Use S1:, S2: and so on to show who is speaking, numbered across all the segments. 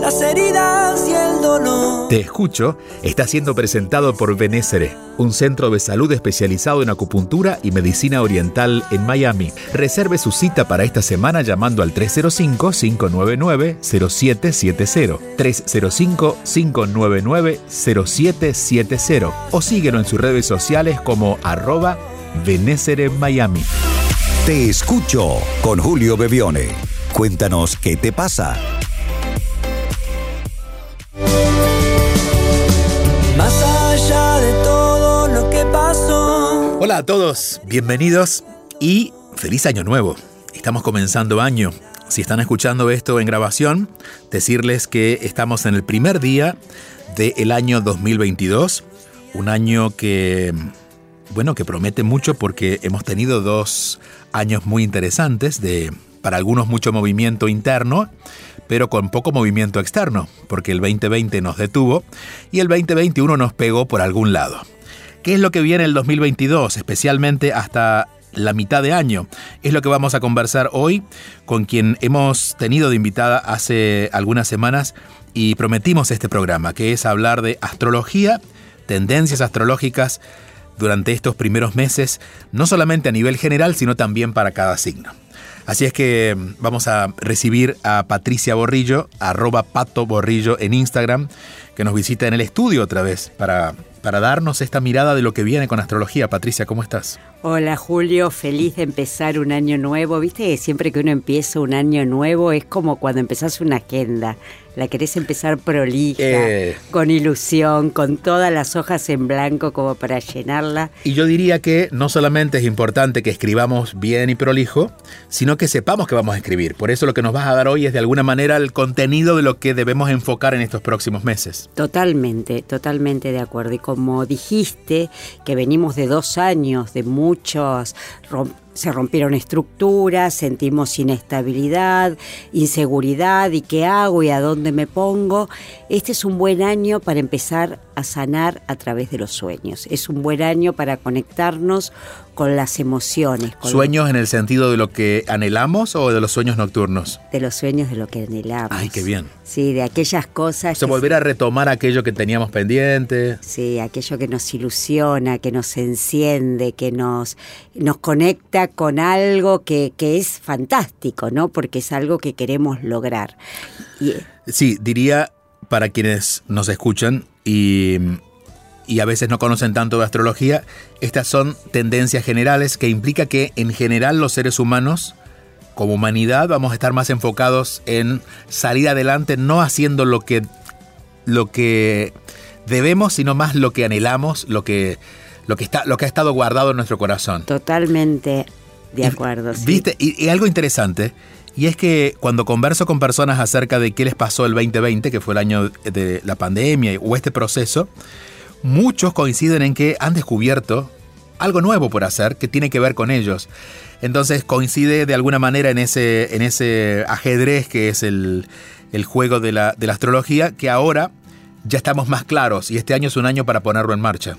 S1: Las heridas y el dolor.
S2: Te escucho está siendo presentado por Benésere, un centro de salud especializado en acupuntura y medicina oriental en Miami. Reserve su cita para esta semana llamando al 305-599-0770. 305-599-0770 o síguelo en sus redes sociales como arroba Benésere Miami.
S3: Te escucho con Julio Bebione. Cuéntanos qué te pasa.
S2: Hola a todos, bienvenidos y feliz año nuevo. Estamos comenzando año. Si están escuchando esto en grabación, decirles que estamos en el primer día del año 2022, un año que, bueno, que promete mucho porque hemos tenido dos años muy interesantes de, para algunos mucho movimiento interno, pero con poco movimiento externo, porque el 2020 nos detuvo y el 2021 nos pegó por algún lado. ¿Qué es lo que viene el 2022, especialmente hasta la mitad de año? Es lo que vamos a conversar hoy con quien hemos tenido de invitada hace algunas semanas y prometimos este programa, que es hablar de astrología, tendencias astrológicas durante estos primeros meses, no solamente a nivel general, sino también para cada signo. Así es que vamos a recibir a Patricia Borrillo, arroba Pato Borrillo en Instagram, que nos visita en el estudio otra vez para, para darnos esta mirada de lo que viene con astrología. Patricia, ¿cómo estás?
S4: Hola Julio, feliz de empezar un año nuevo. Viste que siempre que uno empieza un año nuevo es como cuando empezás una agenda. La querés empezar prolija,
S2: Eh.
S4: con ilusión, con todas las hojas en blanco como para llenarla.
S2: Y yo diría que no solamente es importante que escribamos bien y prolijo, sino que sepamos que vamos a escribir. Por eso lo que nos vas a dar hoy es de alguna manera el contenido de lo que debemos enfocar en estos próximos meses.
S4: Totalmente, totalmente de acuerdo. Y como dijiste, que venimos de dos años de muchos, se rompieron estructuras, sentimos inestabilidad, inseguridad, y qué hago y a dónde me pongo. Este es un buen año para empezar a sanar a través de los sueños. Es un buen año para conectarnos con las emociones, con
S2: ¿Sueños en el sentido de lo que anhelamos o de los sueños nocturnos?
S4: de los sueños de lo que anhelamos.
S2: Ay, qué bien.
S4: Sí, de aquellas cosas.
S2: O
S4: que-
S2: volver a retomar aquello que teníamos pendiente.
S4: Sí, aquello que nos ilusiona, que nos enciende, que nos, nos conecta con algo que, que es fantástico, ¿no? Porque es algo que queremos lograr. Y,
S2: Sí, diría para quienes nos escuchan y, y a veces no conocen tanto de astrología, estas son tendencias generales que implica que en general los seres humanos, como humanidad, vamos a estar más enfocados en salir adelante, no haciendo lo que, lo que debemos, sino más lo que anhelamos, lo que, lo que, está, lo que ha estado guardado en nuestro corazón.
S4: totalmente de
S2: Y-
S4: acuerdo. sí.
S2: ¿Viste? Y, y algo interesante, y es que cuando converso con personas acerca de qué les pasó el 2020, que fue el año de la pandemia o este proceso, muchos coinciden en que han descubierto algo nuevo por hacer que tiene que ver con ellos. Entonces coincide de alguna manera en ese, en ese ajedrez que es el, el juego de la, de la astrología, que ahora ya estamos más claros y este año es un año para ponerlo en marcha.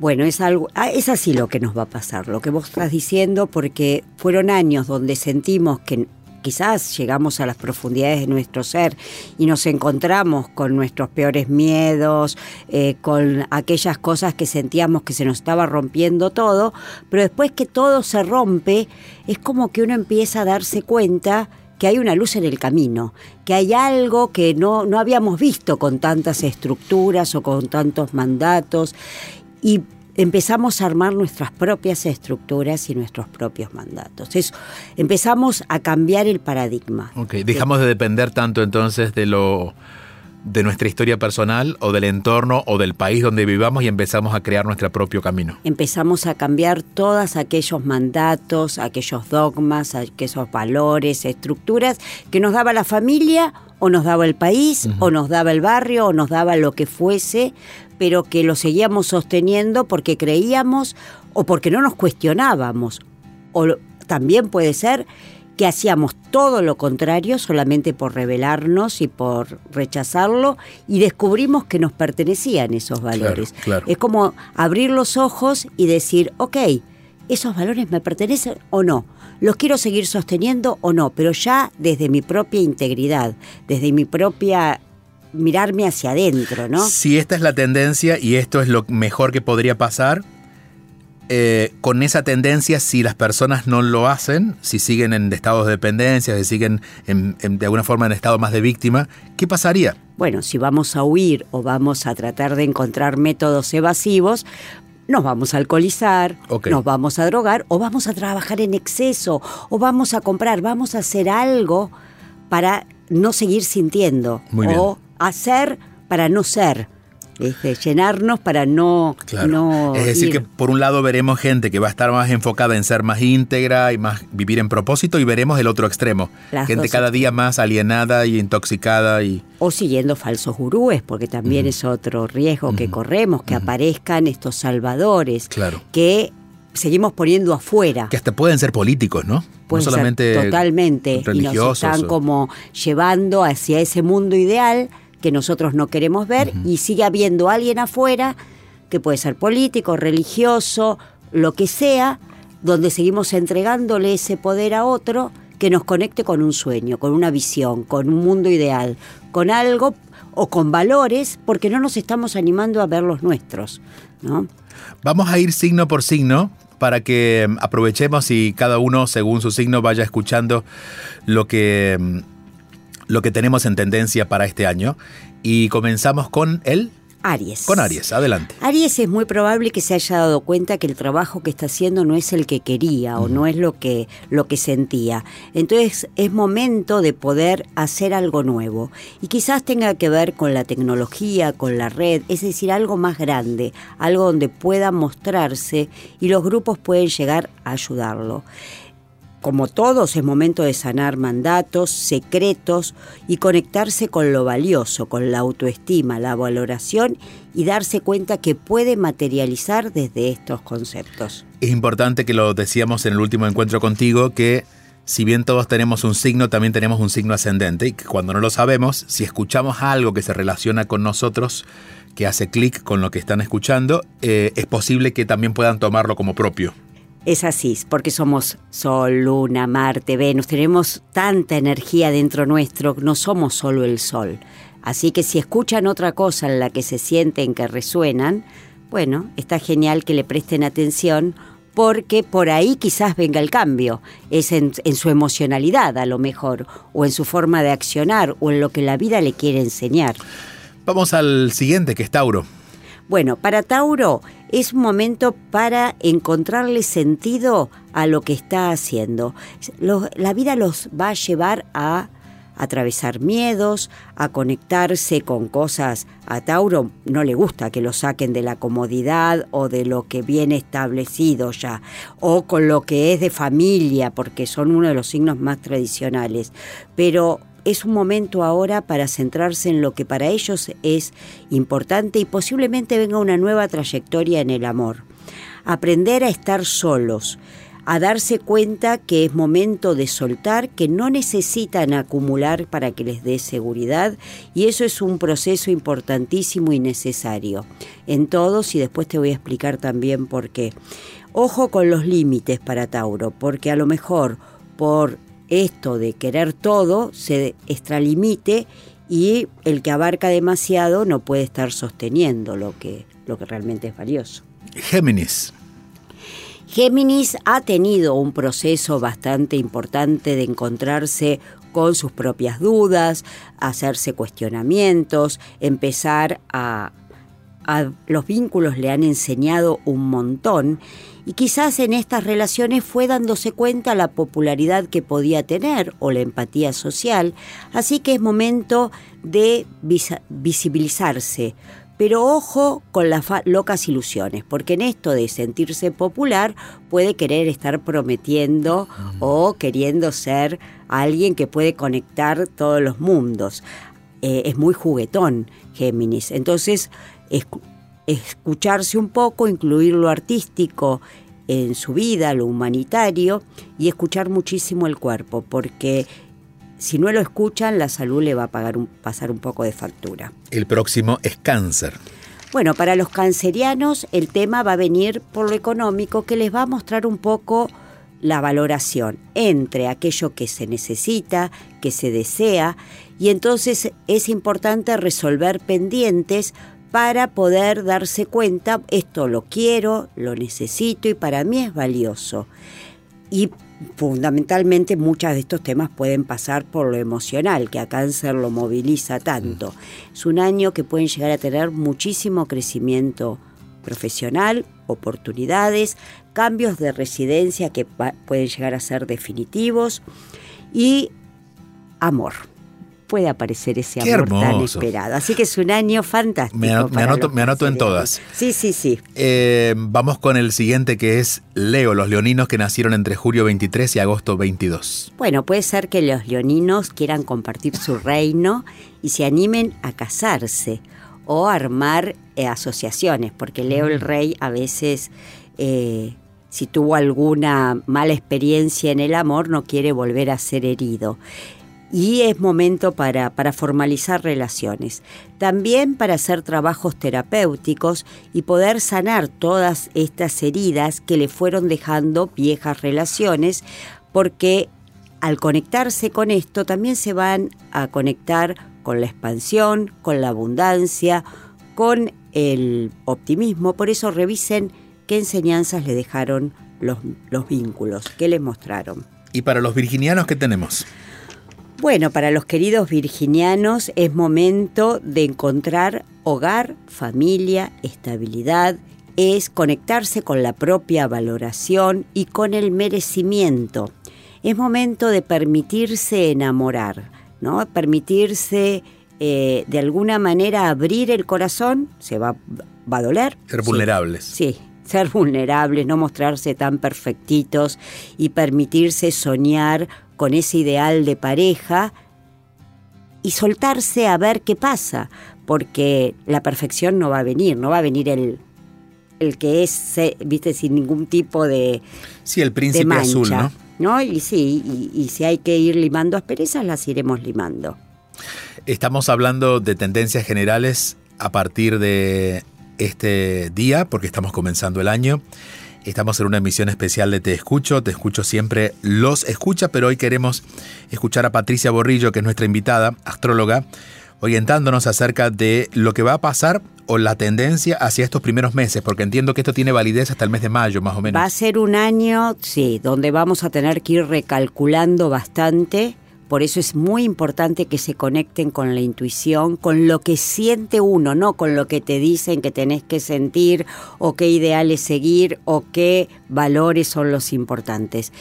S4: Bueno, es algo, ah, es así lo que nos va a pasar, lo que vos estás diciendo, porque fueron años donde sentimos que quizás llegamos a las profundidades de nuestro ser y nos encontramos con nuestros peores miedos, eh, con aquellas cosas que sentíamos que se nos estaba rompiendo todo, pero después que todo se rompe, es como que uno empieza a darse cuenta que hay una luz en el camino, que hay algo que no, no habíamos visto con tantas estructuras o con tantos mandatos y empezamos a armar nuestras propias estructuras y nuestros propios mandatos. Eso, empezamos a cambiar el paradigma.
S2: Ok, dejamos de depender tanto entonces de lo de nuestra historia personal o del entorno o del país donde vivamos y empezamos a crear nuestro propio camino.
S4: Empezamos a cambiar todos aquellos mandatos, aquellos dogmas, aquellos valores, estructuras que nos daba la familia o nos daba el país o nos daba el barrio o nos daba lo que fuese, pero que lo seguíamos sosteniendo porque creíamos o porque no nos cuestionábamos. O también puede ser que hacíamos todo lo contrario solamente por rebelarnos y por rechazarlo y descubrimos que nos pertenecían esos valores.
S2: Claro, claro.
S4: Es como abrir los ojos y decir, ok, ¿esos valores me pertenecen o no? ¿Los quiero seguir sosteniendo o no? Pero ya desde mi propia integridad, desde mi propia mirarme hacia adentro, ¿no?
S2: Si esta es la tendencia y esto es lo mejor que podría pasar, eh, con esa tendencia, si las personas no lo hacen, si siguen en estados de dependencia, si siguen en- en- de alguna forma en estado más de víctima, ¿qué pasaría?
S4: Bueno, si vamos a huir o vamos a tratar de encontrar métodos evasivos, nos vamos a alcoholizar, nos vamos a drogar o vamos a trabajar en exceso o vamos a comprar, vamos a hacer algo para no seguir sintiendo
S2: Muy bien.
S4: o hacer para no ser, ¿viste? llenarnos para no,
S2: Claro.
S4: no
S2: es decir,
S4: ir.
S2: que por un lado veremos gente que va a estar más enfocada en ser más íntegra y más vivir en propósito y veremos el otro extremo.
S4: Las
S2: gente cada día más alienada y intoxicada y...
S4: o siguiendo falsos gurúes, porque también es otro riesgo que corremos, que aparezcan estos salvadores
S2: Claro.
S4: que seguimos poniendo afuera.
S2: Que hasta pueden ser políticos, ¿no?
S4: Pueden
S2: no
S4: ser
S2: solamente
S4: totalmente y nos
S2: religiosos.
S4: están
S2: o-
S4: como llevando hacia ese mundo ideal que nosotros no queremos ver y sigue habiendo alguien afuera que puede ser político, religioso, lo que sea, donde seguimos entregándole ese poder a otro que nos conecte con un sueño, con una visión, con un mundo ideal, con algo o con valores, porque no nos estamos animando a ver los nuestros, ¿no?
S2: Vamos a ir signo por signo para que mm, aprovechemos y cada uno, según su signo, vaya escuchando lo que, mm, lo que tenemos en tendencia para este año. Y comenzamos con él,
S4: Aries.
S2: con Aries. Adelante.
S4: Aries es muy probable que se haya dado cuenta que el trabajo que está haciendo no es el que quería o no es lo que, lo que sentía. Entonces es momento de poder hacer algo nuevo. Y quizás tenga que ver con la tecnología, con la red, es decir, algo más grande, algo donde pueda mostrarse y los grupos pueden llegar a ayudarlo. Como todos, es momento de sanar mandatos, secretos y conectarse con lo valioso, con la autoestima, la valoración y darse cuenta que puede materializar desde estos conceptos.
S2: Es importante que lo decíamos en el último encuentro contigo, que si bien todos tenemos un signo, también tenemos un signo ascendente y que cuando no lo sabemos, si escuchamos algo que se relaciona con nosotros, que hace clic con lo que están escuchando, eh, es posible que también puedan tomarlo como propio.
S4: Es así, porque somos Sol, Luna, Marte, Venus, tenemos tanta energía dentro nuestro, no somos solo el Sol. Así que si escuchan otra cosa en la que se sienten que resuenan, bueno, está genial que le presten atención porque por ahí quizás venga el cambio. Es en, en su emocionalidad a lo mejor, o en su forma de accionar, o en lo que la vida le quiere enseñar.
S2: Vamos al siguiente, que es Tauro.
S4: Bueno, para Tauro es un momento para encontrarle sentido a lo que está haciendo. La vida los va a llevar a atravesar miedos, a conectarse con cosas. A Tauro no le gusta que lo saquen de la comodidad o de lo que viene establecido ya, o con lo que es de familia, porque son uno de los signos más tradicionales. Pero es un momento ahora para centrarse en lo que para ellos es importante y posiblemente venga una nueva trayectoria en el amor. Aprender a estar solos, a darse cuenta que es momento de soltar, que no necesitan acumular para que les dé seguridad y eso es un proceso importantísimo y necesario en todos y después te voy a explicar también por qué. Ojo con los límites para Tauro, porque a lo mejor por esto de querer todo se extralimite y el que abarca demasiado no puede estar sosteniendo lo que, lo que realmente es valioso.
S2: Géminis.
S4: Géminis ha tenido un proceso bastante importante de encontrarse con sus propias dudas, hacerse cuestionamientos, empezar a, a- los vínculos le han enseñado un montón y quizás en estas relaciones fue dándose cuenta la popularidad que podía tener o la empatía social, así que es momento de visibilizarse. Pero ojo con las locas ilusiones, porque en esto de sentirse popular puede querer estar prometiendo o queriendo ser alguien que puede conectar todos los mundos. Eh, es muy juguetón Géminis. Entonces, escucharse un poco, incluir lo artístico en su vida, lo humanitario, y escuchar muchísimo el cuerpo, porque si no lo escuchan, la salud le va a pagar un, pasar un poco de factura.
S2: El próximo es cáncer.
S4: Bueno, para los cancerianos el tema va a venir por lo económico, que les va a mostrar un poco la valoración entre aquello que se necesita, que se desea, y entonces es importante resolver pendientes para poder darse cuenta, esto lo quiero, lo necesito y para mí es valioso. Y fundamentalmente muchos de estos temas pueden pasar por lo emocional, que a cáncer lo moviliza tanto. Mm. Es un año que pueden llegar a tener muchísimo crecimiento profesional, oportunidades, cambios de residencia que pueden llegar a ser definitivos y amor puede aparecer ese amor tan esperado. Así que es un año fantástico.
S2: Me, anoto, en todas.
S4: Sí, sí, sí.
S2: Eh, vamos con el siguiente que es Leo, los leoninos que nacieron entre julio 23 y agosto 22.
S4: Bueno, puede ser que los leoninos quieran compartir su reino y se animen a casarse o armar eh, asociaciones, porque Leo el mm. rey a veces... Eh, si tuvo alguna mala experiencia en el amor, no quiere volver a ser herido y es momento para, para, formalizar relaciones. También para hacer trabajos terapéuticos y poder sanar todas estas heridas que le fueron dejando viejas relaciones, porque al conectarse con esto también se van a conectar con la expansión, con la abundancia, con el optimismo. Por eso revisen qué enseñanzas le dejaron los, los vínculos, qué les mostraron.
S2: ¿Y para los virginianos qué tenemos?
S4: Bueno, para los queridos virginianos es momento de encontrar hogar, familia, estabilidad, es conectarse con la propia valoración y con el merecimiento. Es momento de permitirse enamorar, ¿no? Permitirse eh, de alguna manera abrir el corazón, se va, va a doler.
S2: Ser vulnerables.
S4: Sí, ser vulnerables, no mostrarse tan perfectitos y permitirse soñar con ese ideal de pareja y soltarse a ver qué pasa, porque la perfección no va a venir, no va a venir el, el que es, viste, sin ningún tipo de.
S2: Sí, el príncipe azul, ¿no?
S4: ¿no? Y sí, y, y, si hay que ir limando asperezas, las iremos limando.
S2: Estamos hablando de tendencias generales a partir de este día, porque estamos comenzando el año. Estamos en una emisión especial de Te Escucho. Te Escucho siempre los escucha, pero hoy queremos escuchar a Patricia Borrillo, que es nuestra invitada, astróloga, orientándonos acerca de lo que va a pasar o la tendencia hacia estos primeros meses, porque entiendo que esto tiene validez hasta el mes de mayo, más o menos.
S4: Va a ser un año, sí, donde vamos a tener que ir recalculando bastante por eso es muy importante que se conecten con la intuición, con lo que siente uno, no con lo que te dicen que tenés que sentir o qué ideales seguir o qué valores son los importantes.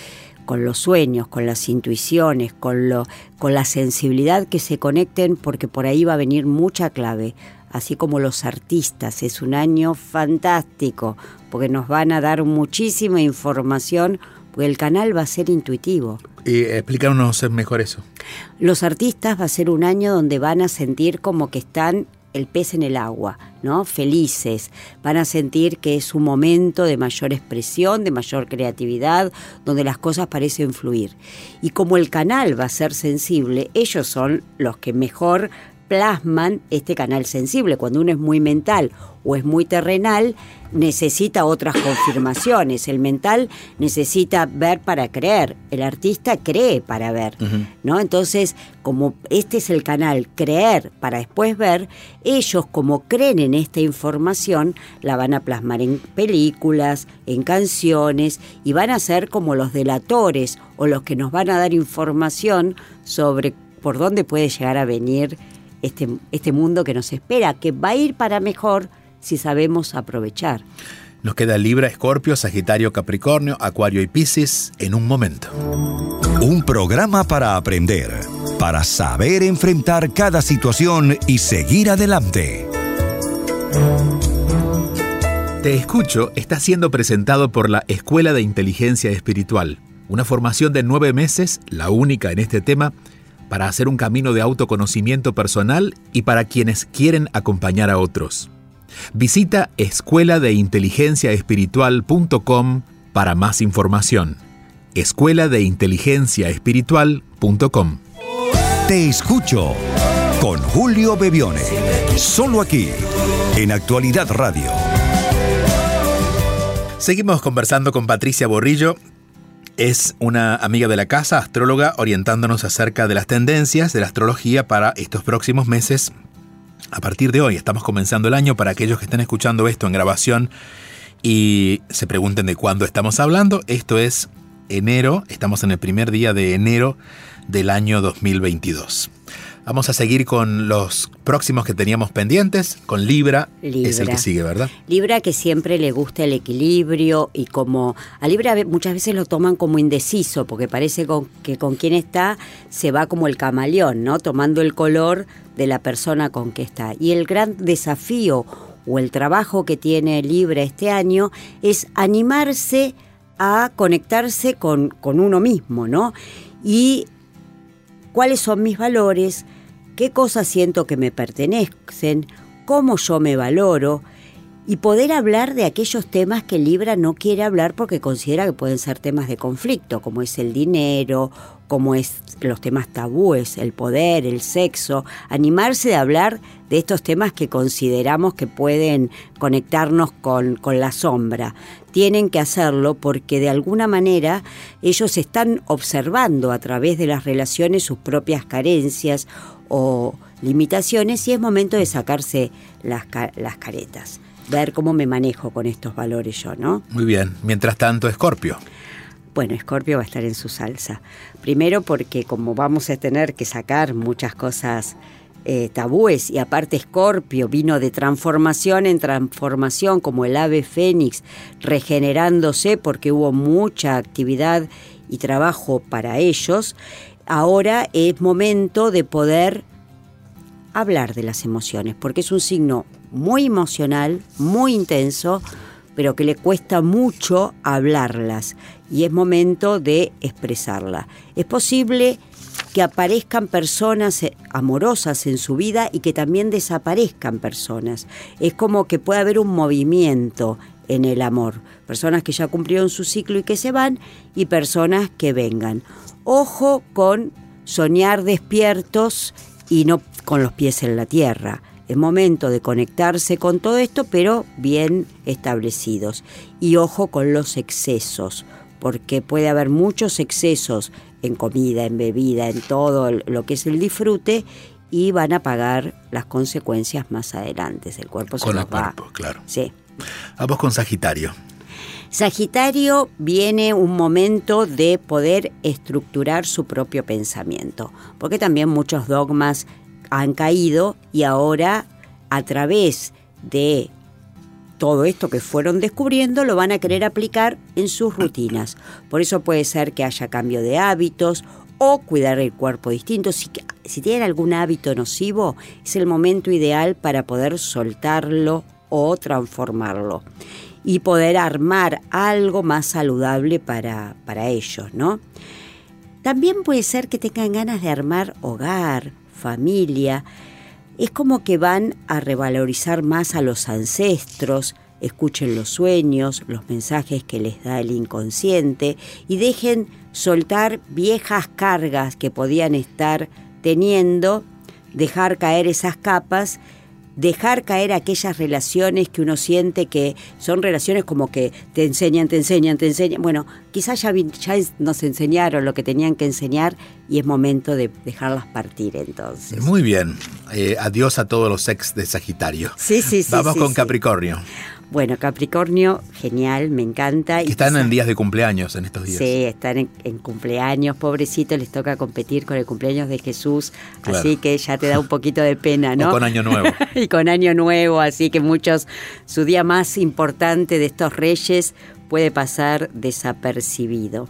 S4: Con los sueños, con las intuiciones, con, lo, con la sensibilidad que se conecten porque por ahí va a venir mucha clave así como los artistas. Es un año fantástico porque nos van a dar muchísima información porque el canal va a ser intuitivo.
S2: Y explícanos mejor eso.
S4: Los artistas va a ser un año donde van a sentir como que están el pez en el agua, ¿no? Felices. Van a sentir que es un momento de mayor expresión, de mayor creatividad, donde las cosas parecen fluir. Y como el canal va a ser sensible, ellos son los que mejor plasman este canal sensible. Cuando uno es muy mental o es muy terrenal, necesita otras confirmaciones. El mental necesita ver para creer, el artista cree para ver, ¿no? Entonces, como este es el canal creer para después ver, ellos como creen en esta información, la van a plasmar en películas, en canciones y van a ser como los delatores o los que nos van a dar información sobre por dónde puede llegar a venir este, este mundo que nos espera, que va a ir para mejor si sabemos aprovechar.
S2: Nos queda Libra, Escorpio, Sagitario, Capricornio, Acuario y Piscis en un momento.
S3: Un programa para aprender, para saber enfrentar cada situación y seguir adelante.
S2: Te escucho está siendo presentado por la Escuela de Inteligencia Espiritual, una formación de nueve meses, la única en este tema, para hacer un camino de autoconocimiento personal y para quienes quieren acompañar a otros. Visita escuela de espiritual.com Para más información, escuela de inteligencia espiritual.com.
S3: Te escucho con Julio Bebione. Solo aquí, en Actualidad Radio.
S2: Seguimos conversando con Patricia Borrillo. Es una amiga de la casa, astróloga, orientándonos acerca de las tendencias de la astrología para estos próximos meses. A partir de hoy, estamos comenzando el año para aquellos que estén escuchando esto en grabación y se pregunten de cuándo estamos hablando. Esto es enero, estamos en el primer día de enero del año 2022. Vamos a seguir con los próximos que teníamos pendientes, con Libra,
S4: Libra.
S2: es el que sigue, ¿verdad?
S4: Libra que siempre le gusta el equilibrio y como a Libra muchas veces lo toman como indeciso porque parece con- que con quien está se va como el camaleón, ¿no? Tomando el color de la persona con que está. Y el gran desafío o el trabajo que tiene Libra este año es animarse a conectarse con, con uno mismo, ¿no? Y cuáles son mis valores, qué cosas siento que me pertenecen, cómo yo me valoro y poder hablar de aquellos temas que Libra no quiere hablar porque considera que pueden ser temas de conflicto, como es el dinero, como es los temas tabúes, el poder, el sexo, animarse a hablar de estos temas que consideramos que pueden conectarnos con, con la sombra. Tienen que hacerlo porque de alguna manera ellos están observando a través de las relaciones sus propias carencias o limitaciones y es momento de sacarse las, las caretas, ver cómo me manejo con estos valores yo, ¿no?
S2: Muy bien. Mientras tanto, Escorpio.
S4: Bueno, Escorpio va a estar en su salsa. Primero porque como vamos a tener que sacar muchas cosas eh, tabúes y aparte Escorpio vino de transformación en transformación como el ave fénix regenerándose porque hubo mucha actividad y trabajo para ellos, ahora es momento de poder hablar de las emociones, porque es un signo muy emocional, muy intenso, pero que le cuesta mucho hablarlas y es momento de expresarla. Es posible que aparezcan personas eh, amorosas en su vida y que también desaparezcan personas. Es como que puede haber un movimiento en el amor. Personas que ya cumplieron su ciclo y que se van y personas que vengan. Ojo con soñar despiertos y no con los pies en la tierra. Es momento de conectarse con todo esto, pero bien establecidos. Y ojo con los excesos, porque puede haber muchos excesos en comida, en bebida, en todo lo que es el disfrute y van a pagar las consecuencias más adelante. El cuerpo se
S2: Con
S4: los
S2: el
S4: va.
S2: cuerpo, claro.
S4: Sí.
S2: Vamos con Sagitario.
S4: Sagitario viene un momento de poder estructurar su propio pensamiento, porque también muchos dogmas han caído y ahora a través de todo esto que fueron descubriendo lo van a querer aplicar en sus rutinas. Por eso puede ser que haya cambio de hábitos o cuidar el cuerpo distinto. Si, si tienen algún hábito nocivo, es el momento ideal para poder soltarlo o transformarlo y poder armar algo más saludable para, para ellos, ¿no? También puede ser que tengan ganas de armar hogar, familia. Es como que van a revalorizar más a los ancestros, escuchen los sueños, los mensajes que les da el inconsciente y dejen soltar viejas cargas que podían estar teniendo, dejar caer esas capas dejar caer aquellas relaciones que uno siente que son relaciones como que te enseñan, te enseñan, te enseñan. Bueno, quizás ya, ya nos enseñaron lo que tenían que enseñar y es momento de dejarlas partir entonces.
S2: Muy bien. Eh, adiós a todos los ex de Sagitario.
S4: Sí, sí, sí.
S2: Vamos
S4: sí,
S2: con
S4: sí.
S2: Capricornio.
S4: Bueno, Capricornio, genial, me encanta.
S2: Que están en días de cumpleaños en estos días.
S4: Sí, están en, en, cumpleaños, pobrecitos, les toca competir con el cumpleaños de Jesús,
S2: Claro.
S4: así que ya te da un poquito de pena, ¿no?
S2: O con Año Nuevo.
S4: y con Año Nuevo, así que muchos, su día más importante de estos reyes puede pasar desapercibido.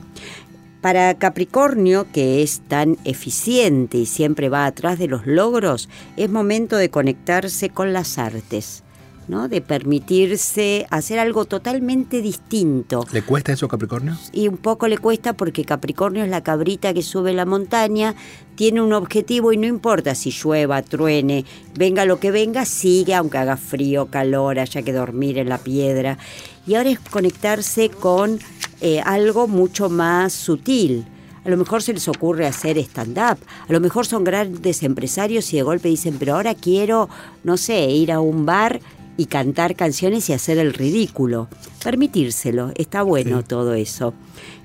S4: Para Capricornio, que es tan eficiente y siempre va atrás de los logros, es momento de conectarse con las artes. ¿No? de permitirse hacer algo totalmente distinto.
S2: ¿Le cuesta eso a Capricornio?
S4: Y un poco le cuesta porque Capricornio es la cabrita que sube la montaña, tiene un objetivo y no importa si llueva, truene, venga lo que venga, sigue aunque haga frío, calor, haya que dormir en la piedra. Y ahora es conectarse con eh, algo mucho más sutil. A lo mejor se les ocurre hacer stand-up, a lo mejor son grandes empresarios y de golpe dicen, pero ahora quiero, no sé, ir a un bar y cantar canciones y hacer el ridículo. Permitírselo, está bueno todo eso.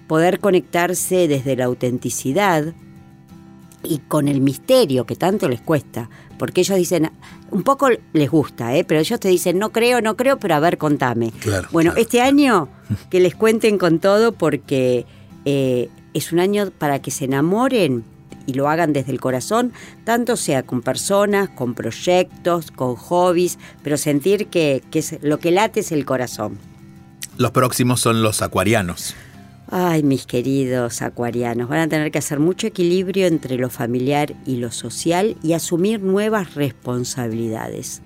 S4: Poder conectarse desde la autenticidad y con el misterio que tanto les cuesta, porque ellos dicen, un poco les gusta, ¿eh? pero ellos te dicen, no creo, no creo, pero a ver, contame.
S2: Claro,
S4: bueno,
S2: claro.
S4: este año que les cuenten con todo porque eh, es un año para que se enamoren y lo hagan desde el corazón, tanto sea con personas, con proyectos, con hobbies, pero sentir que, que es- lo que late es el corazón.
S2: Los próximos son los acuarianos.
S4: Ay, mis queridos acuarianos, van a tener que hacer mucho equilibrio entre lo familiar y lo social y asumir nuevas responsabilidades.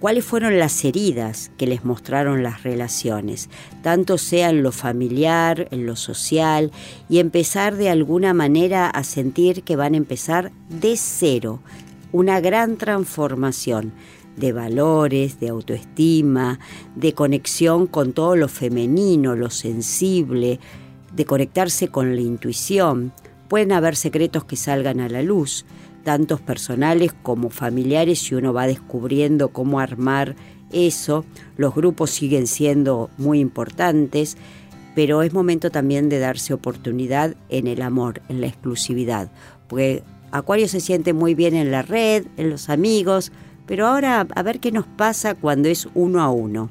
S4: ¿Cuáles fueron las heridas que les mostraron las relaciones? Tanto sea en lo familiar, en lo social, y empezar de alguna manera a sentir que van a empezar de cero, una gran transformación de valores, de autoestima, de conexión con todo lo femenino, lo sensible, de conectarse con la intuición. Pueden haber secretos que salgan a la luz, tantos personales como familiares, y uno va descubriendo cómo armar eso. Los grupos siguen siendo muy importantes, pero es momento también de darse oportunidad en el amor, en la exclusividad, porque Acuario se siente muy bien en la red, en los amigos, pero ahora a ver qué nos pasa cuando es uno a uno.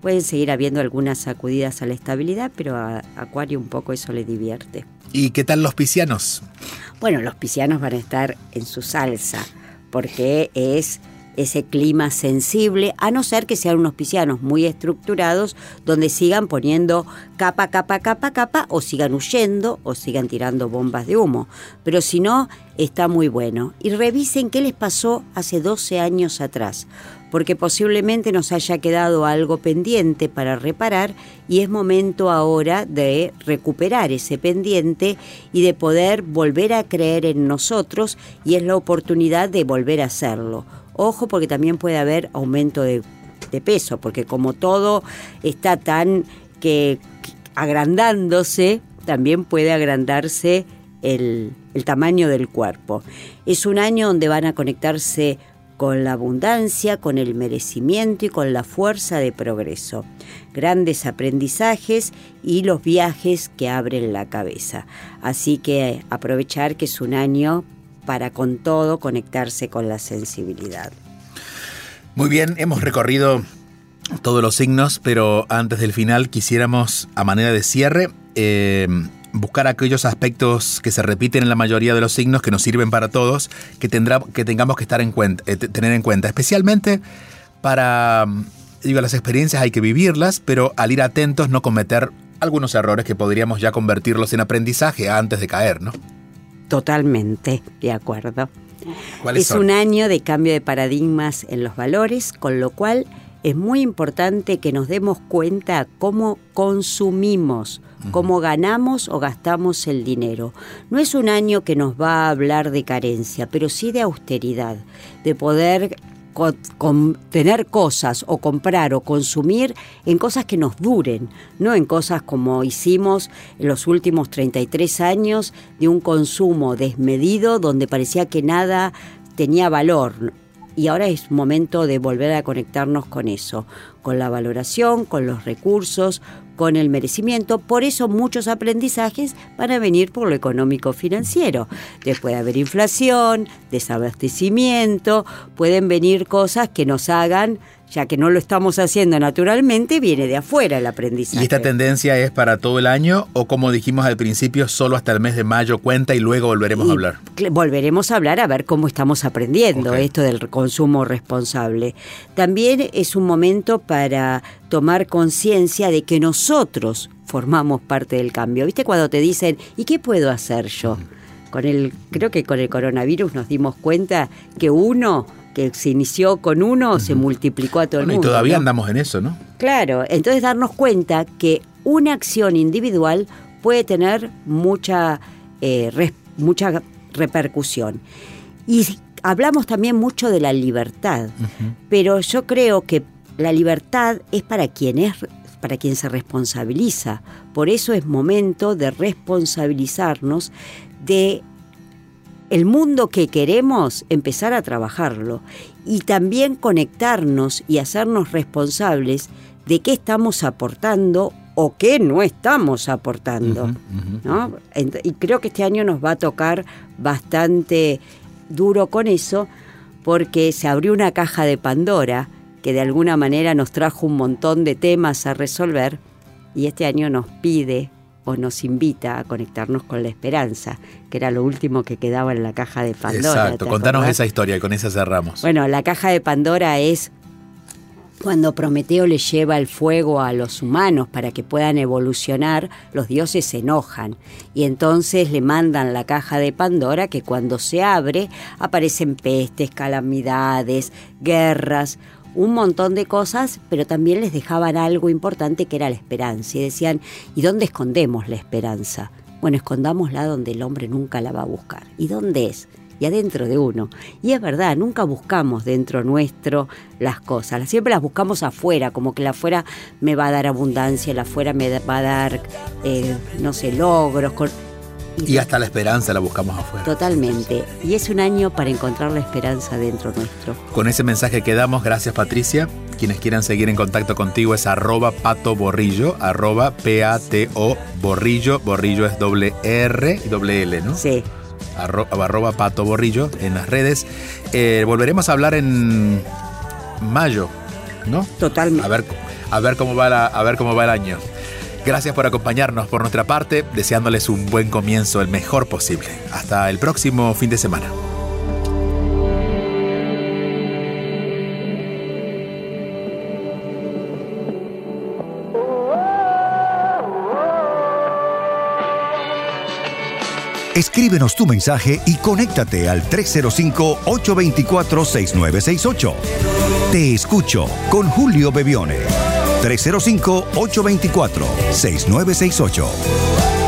S4: Pueden seguir habiendo algunas sacudidas a la estabilidad, pero a Acuario un poco eso le divierte.
S2: ¿Y qué tal los piscianos?
S4: Bueno, los piscianos van a estar en su salsa, porque es ese clima sensible, a no ser que sean unos piscianos muy estructurados, donde sigan poniendo capa, capa, capa, capa, o sigan huyendo, o sigan tirando bombas de humo. Pero si no, está muy bueno. Y revisen qué les pasó hace 12 años atrás, porque posiblemente nos haya quedado algo pendiente para reparar y es momento ahora de recuperar ese pendiente y de poder volver a creer en nosotros y es la oportunidad de volver a hacerlo. Ojo porque también puede haber aumento de, peso, porque como todo está tan que agrandándose, también puede agrandarse el, el tamaño del cuerpo. Es un año donde van a conectarse con la abundancia, con el merecimiento y con la fuerza de progreso. Grandes aprendizajes y los viajes que abren la cabeza. Así que aprovechar que es un año para con todo conectarse con la sensibilidad.
S2: Muy bien, hemos recorrido todos los signos, pero antes del final quisiéramos, a manera de cierre, eh, buscar aquellos aspectos que se repiten en la mayoría de los signos que nos sirven para todos, que, tendrá, que tengamos que estar en cuenta, eh, tener en cuenta, especialmente para, digo, las experiencias hay que vivirlas, pero al ir atentos no cometer algunos errores que podríamos ya convertirlos en aprendizaje antes de caer, ¿no?
S4: Totalmente, de acuerdo.
S2: ¿Cuáles
S4: Es
S2: son?
S4: un año de cambio de paradigmas en los valores, con lo cual es muy importante que nos demos cuenta cómo consumimos, cómo ganamos o gastamos el dinero. No es un año que nos va a hablar de carencia, pero sí de austeridad, de poder tener cosas o comprar o consumir en cosas que nos duren, no en cosas como hicimos en los últimos 33 años de un consumo desmedido donde parecía que nada tenía valor. Y ahora es momento de volver a conectarnos con eso, con la valoración, con los recursos, con el merecimiento. Por eso muchos aprendizajes van a venir por lo económico financiero. Después de haber inflación, desabastecimiento, pueden venir cosas que nos hagan, ya que no lo estamos haciendo naturalmente, viene de afuera el aprendizaje.
S2: ¿Y esta tendencia es para todo el año o como dijimos al principio, solo hasta el mes de mayo cuenta y luego volveremos
S4: Y
S2: a hablar?
S4: Volveremos a hablar a ver cómo estamos aprendiendo esto del consumo responsable. También es un momento para tomar conciencia de que nosotros formamos parte del cambio. ¿Viste cuando te dicen, ¿y qué puedo hacer yo? Con el, creo que con el coronavirus nos dimos cuenta que uno que se inició con uno se multiplicó a todo
S2: Bueno,
S4: el
S2: y
S4: mundo.
S2: todavía
S4: ¿no?
S2: andamos en eso, ¿no?
S4: Claro, entonces darnos cuenta que una acción individual puede tener mucha, eh, res- mucha repercusión. Y hablamos también mucho de la libertad, pero yo creo que la libertad es para quien es para quien se responsabiliza. Por eso es momento de responsabilizarnos de el mundo que queremos, empezar a trabajarlo y también conectarnos y hacernos responsables de qué estamos aportando o qué no estamos aportando. ¿no? Y creo que este año nos va a tocar bastante duro con eso porque se abrió una caja de Pandora que de alguna manera nos trajo un montón de temas a resolver y este año nos pide o nos invita a conectarnos con la esperanza, que era lo último que quedaba en la caja de Pandora.
S2: Exacto, contanos esa historia y con esa cerramos.
S4: Bueno, la caja de Pandora es cuando Prometeo le lleva el fuego a los humanos para que puedan evolucionar, los dioses se enojan y entonces le mandan la caja de Pandora que cuando se abre aparecen pestes, calamidades, guerras, un montón de cosas, pero también les dejaban algo importante que era la esperanza y decían, ¿y dónde escondemos la esperanza? Bueno, escondámosla donde el hombre nunca la va a buscar. ¿Y dónde es? y adentro de uno. Y es verdad, nunca buscamos dentro nuestro las cosas, siempre las buscamos afuera, como que la afuera me va a dar abundancia, la afuera me va a dar, eh, no sé, logros.
S2: Y, hasta la esperanza la buscamos afuera.
S4: Totalmente. Y es un año para encontrar la esperanza dentro nuestro.
S2: Con ese mensaje que damos, gracias Patricia. Quienes quieran seguir en contacto contigo es arroba pato borrillo, arroba P-A-T-O borrillo, borrillo es doble R y doble L, ¿no?
S4: Sí
S2: arroba Pato Borrillo en las redes. Eh, volveremos a hablar en mayo, ¿no?
S4: Totalmente.
S2: A ver, a ver, cómo, va a ver cómo va el año. Gracias por acompañarnos por nuestra parte, deseándoles un buen comienzo, el mejor posible. Hasta el próximo fin de semana.
S3: Escríbenos tu mensaje y conéctate al 305-824-6968. Te escucho con Julio Bebione. 305-824-6968.